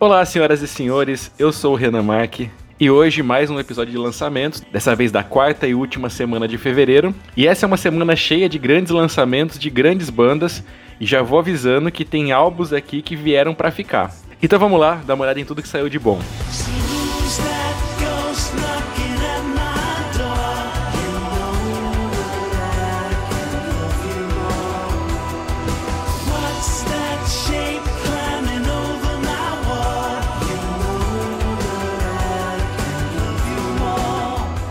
Olá, senhoras e senhores, eu sou o Renan Marque. E hoje mais um episódio de lançamentos, dessa vez da quarta e última semana de fevereiro. E essa é uma semana cheia de grandes lançamentos de grandes bandas, e já vou avisando que tem álbuns aqui que vieram para ficar. Então vamos lá, dar uma olhada em tudo que saiu de bom.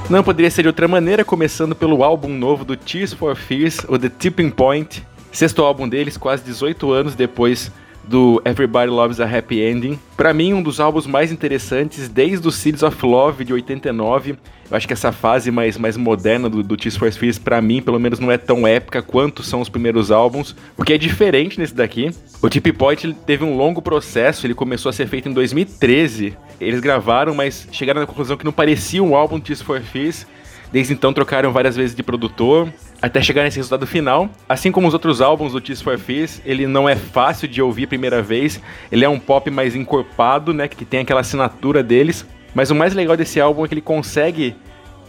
Não poderia ser de outra maneira, começando pelo álbum novo do Tears for Fears, o The Tipping Point, sexto álbum deles, quase 18 anos depois do Everybody Loves a Happy Ending. Para mim, um dos álbuns mais interessantes desde o Seeds of Love de 89. Eu acho que essa fase mais, mais moderna do, do Tears for Fears, para mim, pelo menos não é tão épica quanto são os primeiros álbuns, o que é diferente nesse daqui. O Tip Point teve um longo processo, ele começou a ser feito em 2013. Eles gravaram, mas chegaram na conclusão que não parecia um álbum Tears for Fears. Desde então trocaram várias vezes de produtor, até chegar nesse resultado final. Assim como os outros álbuns do Tears for Fears, ele não é fácil de ouvir a primeira vez. Ele é um pop mais encorpado, né, que tem aquela assinatura deles. Mas o mais legal desse álbum é que ele consegue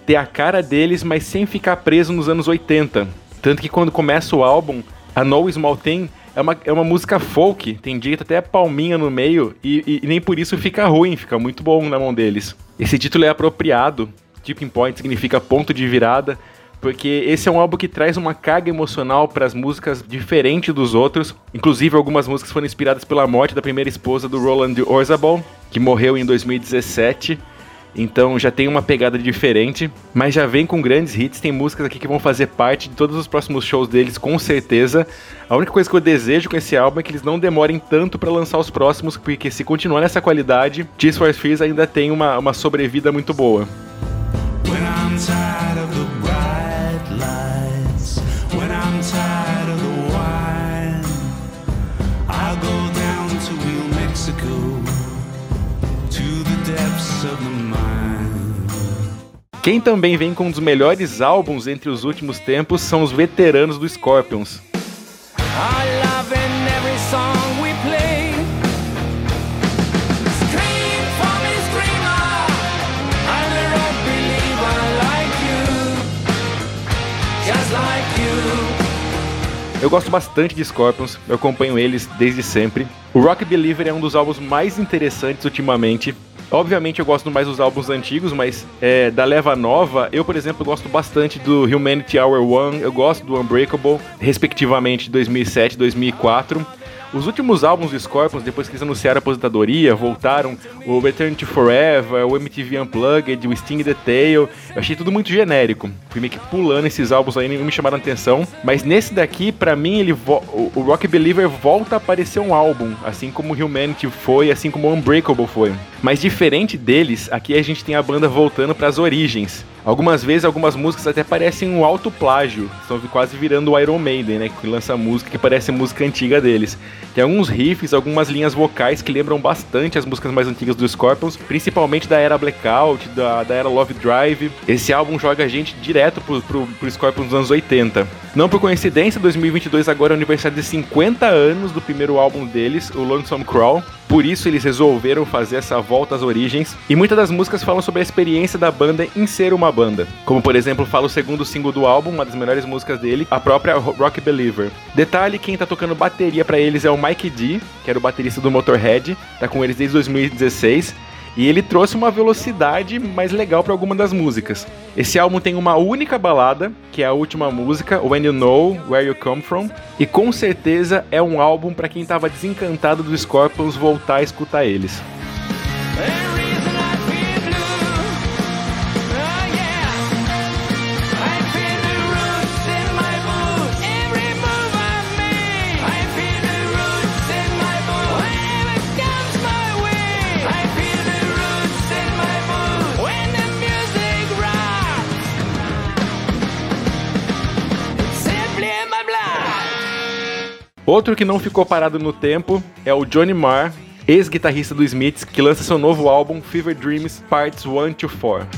ter a cara deles, mas sem ficar preso nos anos 80. Tanto que quando começa o álbum, a No Small Thing é uma, é uma música folk, tem direito até a palminha no meio, e, e, e, nem por isso fica ruim, fica muito bom na mão deles. Esse título é apropriado, Tipping Point significa ponto de virada, porque esse é um álbum que traz uma carga emocional para as músicas diferente dos outros. Inclusive, algumas músicas foram inspiradas pela morte da primeira esposa do Roland Orzabal, que morreu em 2017. Então já tem uma pegada diferente, mas já vem com grandes hits. Tem músicas aqui que vão fazer parte de todos os próximos shows deles, com certeza. A única coisa que eu desejo com esse álbum é que eles não demorem tanto para lançar os próximos, porque se continuar nessa qualidade, Tears for Fears ainda tem uma, uma sobrevida muito boa. Quem também vem com um dos melhores álbuns entre os últimos tempos são os veteranos do Scorpions. Eu gosto bastante de Scorpions, eu acompanho eles desde sempre. O Rock Believer é um dos álbuns mais interessantes ultimamente. Obviamente eu gosto mais dos álbuns antigos, mas é, da leva nova, eu, por exemplo, gosto bastante do Humanity Hour One, eu gosto do Unbreakable, respectivamente 2007 e 2004. Os últimos álbuns do Scorpions, depois que eles anunciaram a aposentadoria, voltaram o Return to Forever, o MTV Unplugged, o Sting the Tail. Eu achei tudo muito genérico. Fui meio que pulando esses álbuns aí, não me chamaram atenção. Mas nesse daqui, para mim, ele o Rock Believer volta a aparecer um álbum, assim como Humanity foi, assim como Unbreakable foi. Mas diferente deles, aqui a gente tem a banda voltando para as origens. Algumas vezes, algumas músicas até parecem um alto plágio. Estão quase virando o Iron Maiden, né? Que lança música que parece música antiga deles. Tem alguns riffs, algumas linhas vocais que lembram bastante as músicas mais antigas do Scorpions, principalmente da era Blackout, da, da era Love Drive. Esse álbum joga a gente direto pro, pro, pro Scorpions dos anos 80. Não por coincidência, 2022 agora é o aniversário de 50 anos do primeiro álbum deles, o Lonesome Crawl. Por isso eles resolveram fazer essa volta às origens. E muitas das músicas falam sobre a experiência da banda em ser uma banda. Como por exemplo, fala o segundo single do álbum, uma das melhores músicas dele, a própria Rock Believer. Detalhe, quem tá tocando bateria para eles é o Mike D, que era o baterista do Motorhead, tá com eles desde 2016. E ele trouxe uma velocidade mais legal para alguma das músicas. Esse álbum tem uma única balada, que é a última música, When You Know Where You Come From, e com certeza é um álbum para quem estava desencantado dos Scorpions voltar a escutar eles. Outro que não ficou parado no tempo é o Johnny Marr, ex-guitarrista do Smiths, que lança seu novo álbum Fever Dreams Parts 1 to 4.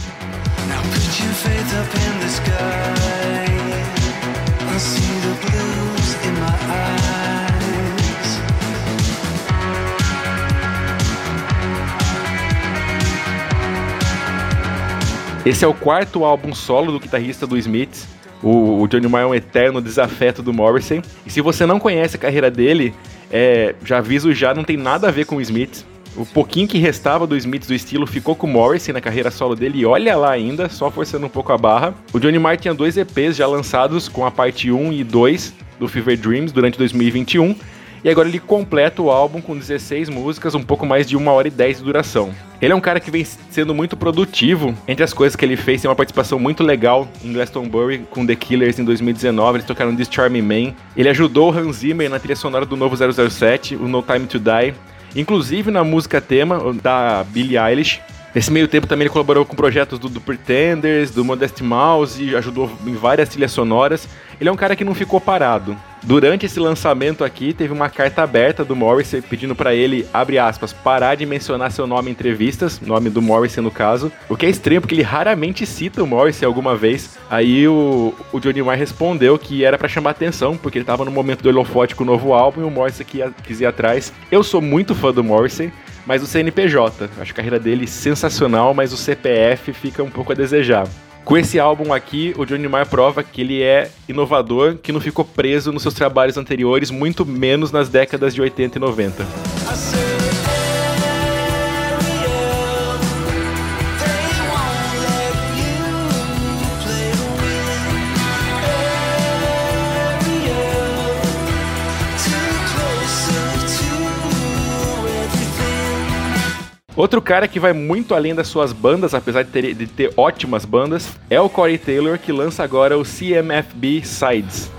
Esse é o quarto álbum solo do guitarrista do Smiths o, o Johnny Marr é um eterno desafeto do Morrissey. E se você não conhece a carreira dele, é, já aviso já, não tem nada a ver com o Smiths. O pouquinho que restava do Smiths do estilo ficou com o Morrissey na carreira solo dele e olha lá ainda, só forçando um pouco a barra. O Johnny Marr tinha dois EPs já lançados com a parte 1 e 2 do Fever Dreams durante 2021 e agora ele completa o álbum com 16 músicas, um pouco mais de 1 hora e 10 de duração. Ele é um cara que vem sendo muito produtivo. Entre as coisas que ele fez, tem uma participação muito legal em Glastonbury com The Killers em 2019. Eles tocaram This Charming Man. Ele ajudou o Hans Zimmer na trilha sonora do novo 007, o No Time to Die. Inclusive na música tema da Billie Eilish. Nesse meio tempo também ele colaborou com projetos do, do Pretenders, do Modest Mouse, e ajudou em várias trilhas sonoras. Ele é um cara que não ficou parado. Durante esse lançamento aqui, teve uma carta aberta do Morrissey pedindo para ele, abre aspas, parar de mencionar seu nome em entrevistas, nome do Morrissey no caso, o que é estranho porque ele raramente cita o Morrissey alguma vez. Aí o, o Johnny Marr respondeu que era para chamar atenção, porque ele tava no momento do holofote com o novo álbum e o Morrissey quis ir atrás. Eu sou muito fã do Morrissey, mas o CNPJ, acho a carreira dele sensacional, mas o CPF fica um pouco a desejar. Com esse álbum aqui, o Johnny Marr prova que ele é inovador, que não ficou preso nos seus trabalhos anteriores, muito menos nas décadas de 80 e 90. Outro cara que vai muito além das suas bandas, apesar de ter, de ter ótimas bandas, é o Corey Taylor, que lança agora o CMFB Sides.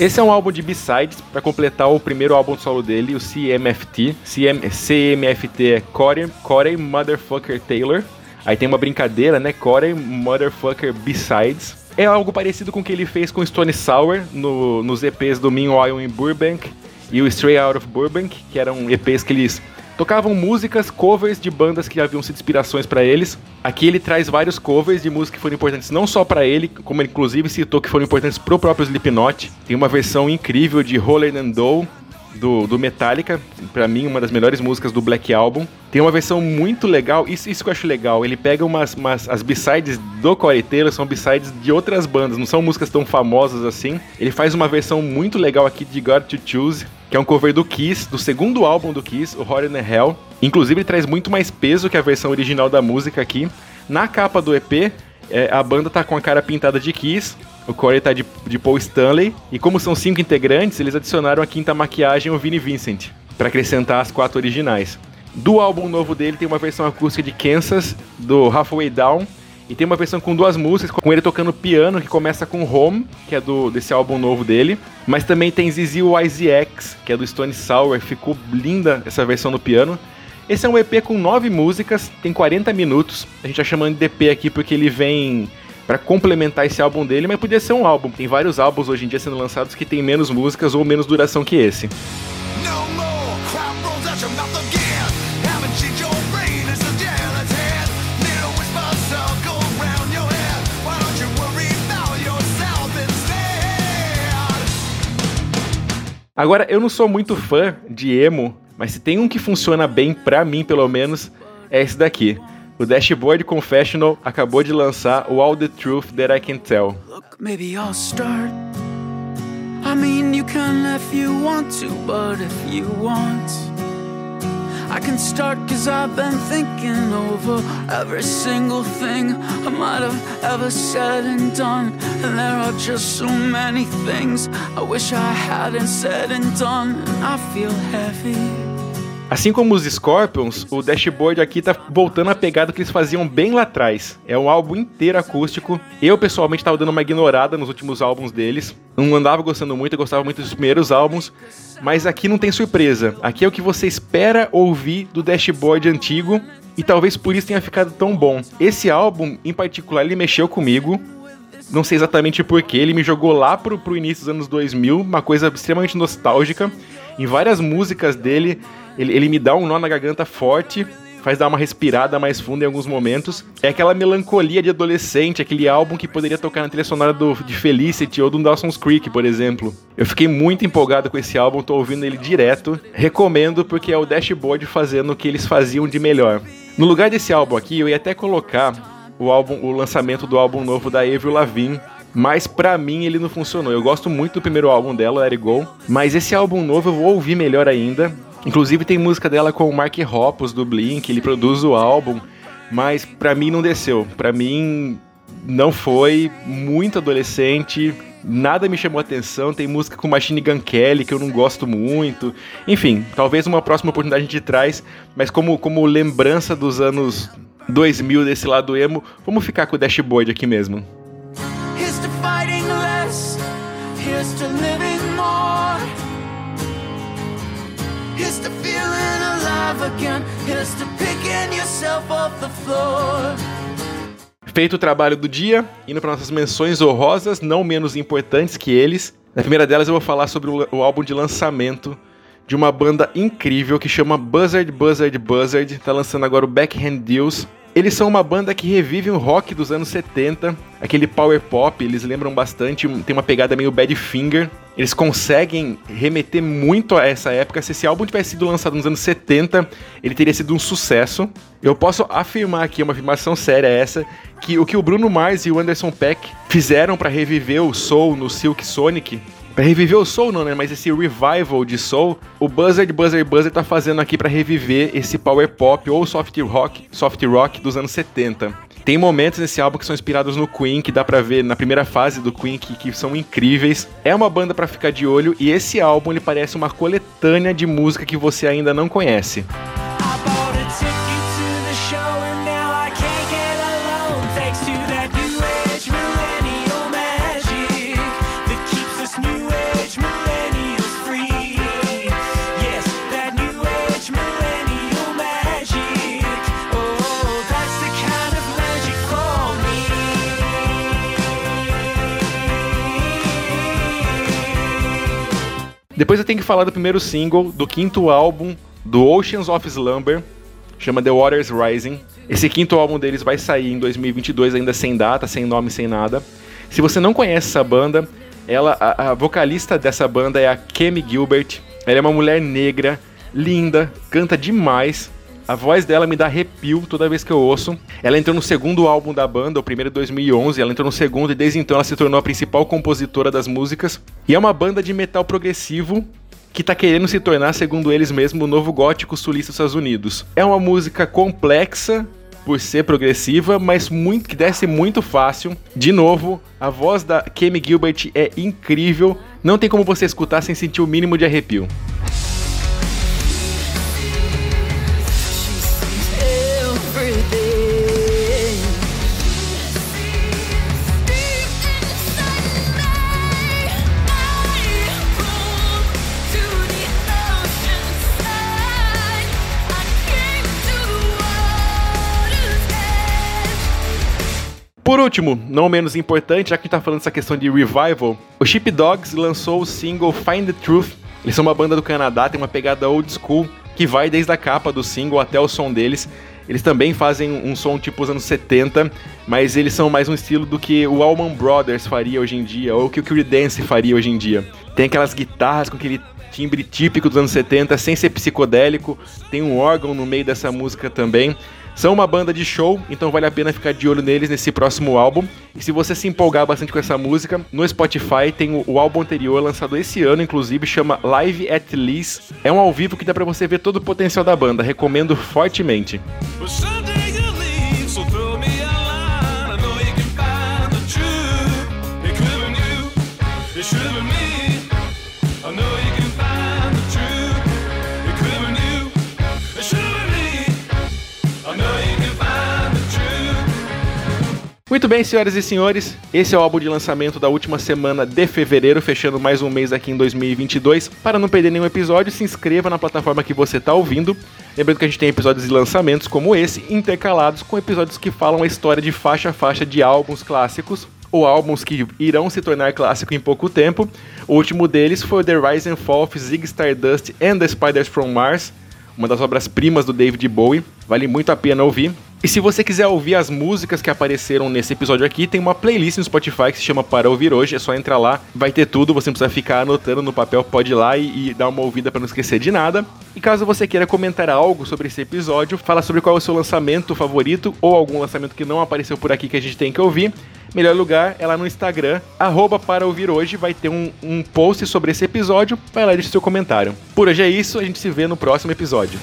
Esse é um álbum de B-sides para completar o primeiro álbum solo dele, o CMFT. CM, CMFT é Corey, Corey Motherfucker Taylor. Aí tem uma brincadeira, né? Corey Motherfucker B-sides. É algo parecido com o que ele fez com Stone Sour no, nos EPs do Meanwhile in Burbank e o Stray Out of Burbank, que eram EPs que eles tocavam músicas, covers de bandas que haviam sido inspirações para eles. Aqui ele traz vários covers de músicas que foram importantes não só para ele, como ele inclusive citou que foram importantes pro próprio Slipknot. Tem uma versão incrível de Roller and Doll, do, do Metallica, para mim uma das melhores músicas do Black Album. Tem uma versão muito legal, isso, isso que eu acho legal, ele pega umas, umas as b-sides do Corey Taylor, são b-sides de outras bandas, não são músicas tão famosas assim. Ele faz uma versão muito legal aqui de God to Choose, que é um cover do Kiss, do segundo álbum do Kiss, o Hot in Hell. Inclusive ele traz muito mais peso que a versão original da música aqui. Na capa do EP, é, a banda tá com a cara pintada de Kiss, o Corey tá de, de Paul Stanley, e como são cinco integrantes, eles adicionaram a quinta maquiagem, o Vinnie Vincent, para acrescentar as quatro originais. Do álbum novo dele tem uma versão acústica de Kansas, do Halfway Down, e tem uma versão com duas músicas, com ele tocando piano, que começa com Home, que é do desse álbum novo dele. Mas também tem Zizi YZX, que é do Stone Sour. Ficou linda essa versão no piano. Esse é um EP com nove músicas, tem 40 minutos. A gente tá chamando de EP aqui porque ele vem para complementar esse álbum dele, mas podia ser um álbum. Tem vários álbuns hoje em dia sendo lançados que tem menos músicas ou menos duração que esse. Agora, eu não sou muito fã de emo, mas se tem um que funciona bem, pra mim pelo menos, é esse daqui. O Dashboard Confessional acabou de lançar o All the Truth That I Can Tell. Look, maybe I'll start. I mean, you can if you want to, but if you want, I can start cause I've been thinking over every single thing I might have ever said and done. And there are just so many things I wish I hadn't said and done. And I feel heavy. Assim como os Scorpions, o Dashboard aqui tá voltando a pegada que eles faziam bem lá atrás. É um álbum inteiro acústico. Eu, pessoalmente, tava dando uma ignorada nos últimos álbuns deles. Não andava gostando muito, eu gostava muito dos primeiros álbuns. Mas aqui não tem surpresa. Aqui é o que você espera ouvir do Dashboard antigo. E talvez por isso tenha ficado tão bom. Esse álbum, em particular, ele mexeu comigo. Não sei exatamente porquê, ele me jogou lá pro, pro início dos anos 2000, uma coisa extremamente nostálgica. Em várias músicas dele, ele, ele me dá um nó na garganta forte. faz dar uma respirada mais funda em alguns momentos. É aquela melancolia de adolescente, aquele álbum que poderia tocar na trilha sonora do, de Felicity ou do Dawson's Creek, por exemplo. Eu fiquei muito empolgado com esse álbum, tô ouvindo ele direto. Recomendo porque é o Dashboard fazendo o que eles faziam de melhor. No lugar desse álbum aqui, eu ia até colocar o álbum, o lançamento do álbum novo da Avril Lavigne, mas para mim ele não funcionou. Eu gosto muito do primeiro álbum dela, Let It Go, mas esse álbum novo eu vou ouvir melhor ainda. Inclusive tem música dela com o Mark Hoppus do Blink, ele produz o álbum, mas para mim não desceu. Para mim não foi muito adolescente, nada me chamou atenção. Tem música com Machine Gun Kelly que eu não gosto muito. Enfim, talvez uma próxima oportunidade a gente traz, mas como, como lembrança dos anos 2000 desse lado emo, vamos ficar com o dashboard aqui mesmo. To living more. Here's to feeling alive again, here's to picking yourself off the floor. Feito o trabalho do dia, indo para nossas menções honrosas, não menos importantes que eles. Na primeira delas eu vou falar sobre o, o álbum de lançamento de uma banda incrível que chama Buzzard Buzzard Buzzard. Tá lançando agora o Backhand Deals. Eles são uma banda que revive o rock dos anos 70, aquele power pop, eles lembram bastante, tem uma pegada meio Badfinger. Eles conseguem remeter muito a essa época. Se esse álbum tivesse sido lançado nos anos 70, ele teria sido um sucesso. Eu posso afirmar aqui, uma afirmação séria essa, que o que o Bruno Mars e o Anderson Peck fizeram para reviver o soul no Silk Sonic Pra reviver o Soul não, né? Mas esse revival de Soul, o Buzzard Buzzard Buzzard tá fazendo aqui para reviver esse power pop ou soft rock, soft rock dos anos 70. Tem momentos nesse álbum que são inspirados no Queen, que dá pra ver na primeira fase do Queen, que, que são incríveis. É uma banda para ficar de olho e esse álbum ele parece uma coletânea de música que você ainda não conhece. Depois eu tenho que falar do primeiro single do quinto álbum do Oceans of Slumber, chama The Waters Rising. Esse quinto álbum deles vai sair em 2022, ainda sem data, sem nome, sem nada. Se você não conhece essa banda, ela, a, a vocalista dessa banda é a Kemi Gilbert. Ela é uma mulher negra, linda, canta demais. A voz dela me dá arrepio toda vez que eu ouço. Ela entrou no segundo álbum da banda, o primeiro de 2011. Ela entrou no segundo e desde então ela se tornou a principal compositora das músicas. E é uma banda de metal progressivo que está querendo se tornar, segundo eles mesmos, o novo gótico sulista dos Estados Unidos. É uma música complexa, por ser progressiva, mas muito que desce muito fácil. De novo, a voz da Kemi Gilbert é incrível. Não tem como você escutar sem sentir o mínimo de arrepio. Por último, não menos importante, já que a gente tá falando dessa questão de revival, o Sheep Dogs lançou o single Find the Truth. Eles são uma banda do Canadá, tem uma pegada old school, que vai desde a capa do single até o som deles. Eles também fazem um som tipo os anos 70, mas eles são mais um estilo do que o Allman Brothers faria hoje em dia, ou que o Creedence faria hoje em dia. Tem aquelas guitarras com aquele timbre típico dos anos 70, sem ser psicodélico, tem um órgão no meio dessa música também. São uma banda de show, então vale a pena ficar de olho neles nesse próximo álbum. E se você se empolgar bastante com essa música, no Spotify tem o, o álbum anterior, lançado esse ano, inclusive, chama Live at Least. É um ao vivo que dá para você ver todo o potencial da banda. Recomendo fortemente. Muito bem, senhoras e senhores, esse é o álbum de lançamento da última semana de fevereiro, fechando mais um mês aqui em 2022. Para não perder nenhum episódio, se inscreva na plataforma que você está ouvindo. Lembrando que a gente tem episódios de lançamentos como esse, intercalados com episódios que falam a história de faixa a faixa de álbuns clássicos ou álbuns que irão se tornar clássico em pouco tempo. O último deles foi The Rise and Fall of Zig Stardust and the Spiders from Mars, uma das obras-primas do David Bowie. Vale muito a pena ouvir. E se você quiser ouvir as músicas que apareceram nesse episódio aqui, tem uma playlist no Spotify que se chama Para Ouvir Hoje. É só entrar lá, vai ter tudo. Você não precisa ficar anotando no papel, pode ir lá e, e dar uma ouvida para não esquecer de nada. E caso você queira comentar algo sobre esse episódio, fala sobre qual é o seu lançamento favorito ou algum lançamento que não apareceu por aqui que a gente tem que ouvir. Melhor lugar é lá no Instagram, arroba para ouvir hoje, vai ter um, um post sobre esse episódio, vai lá e deixa seu comentário. Por hoje é isso, a gente se vê no próximo episódio.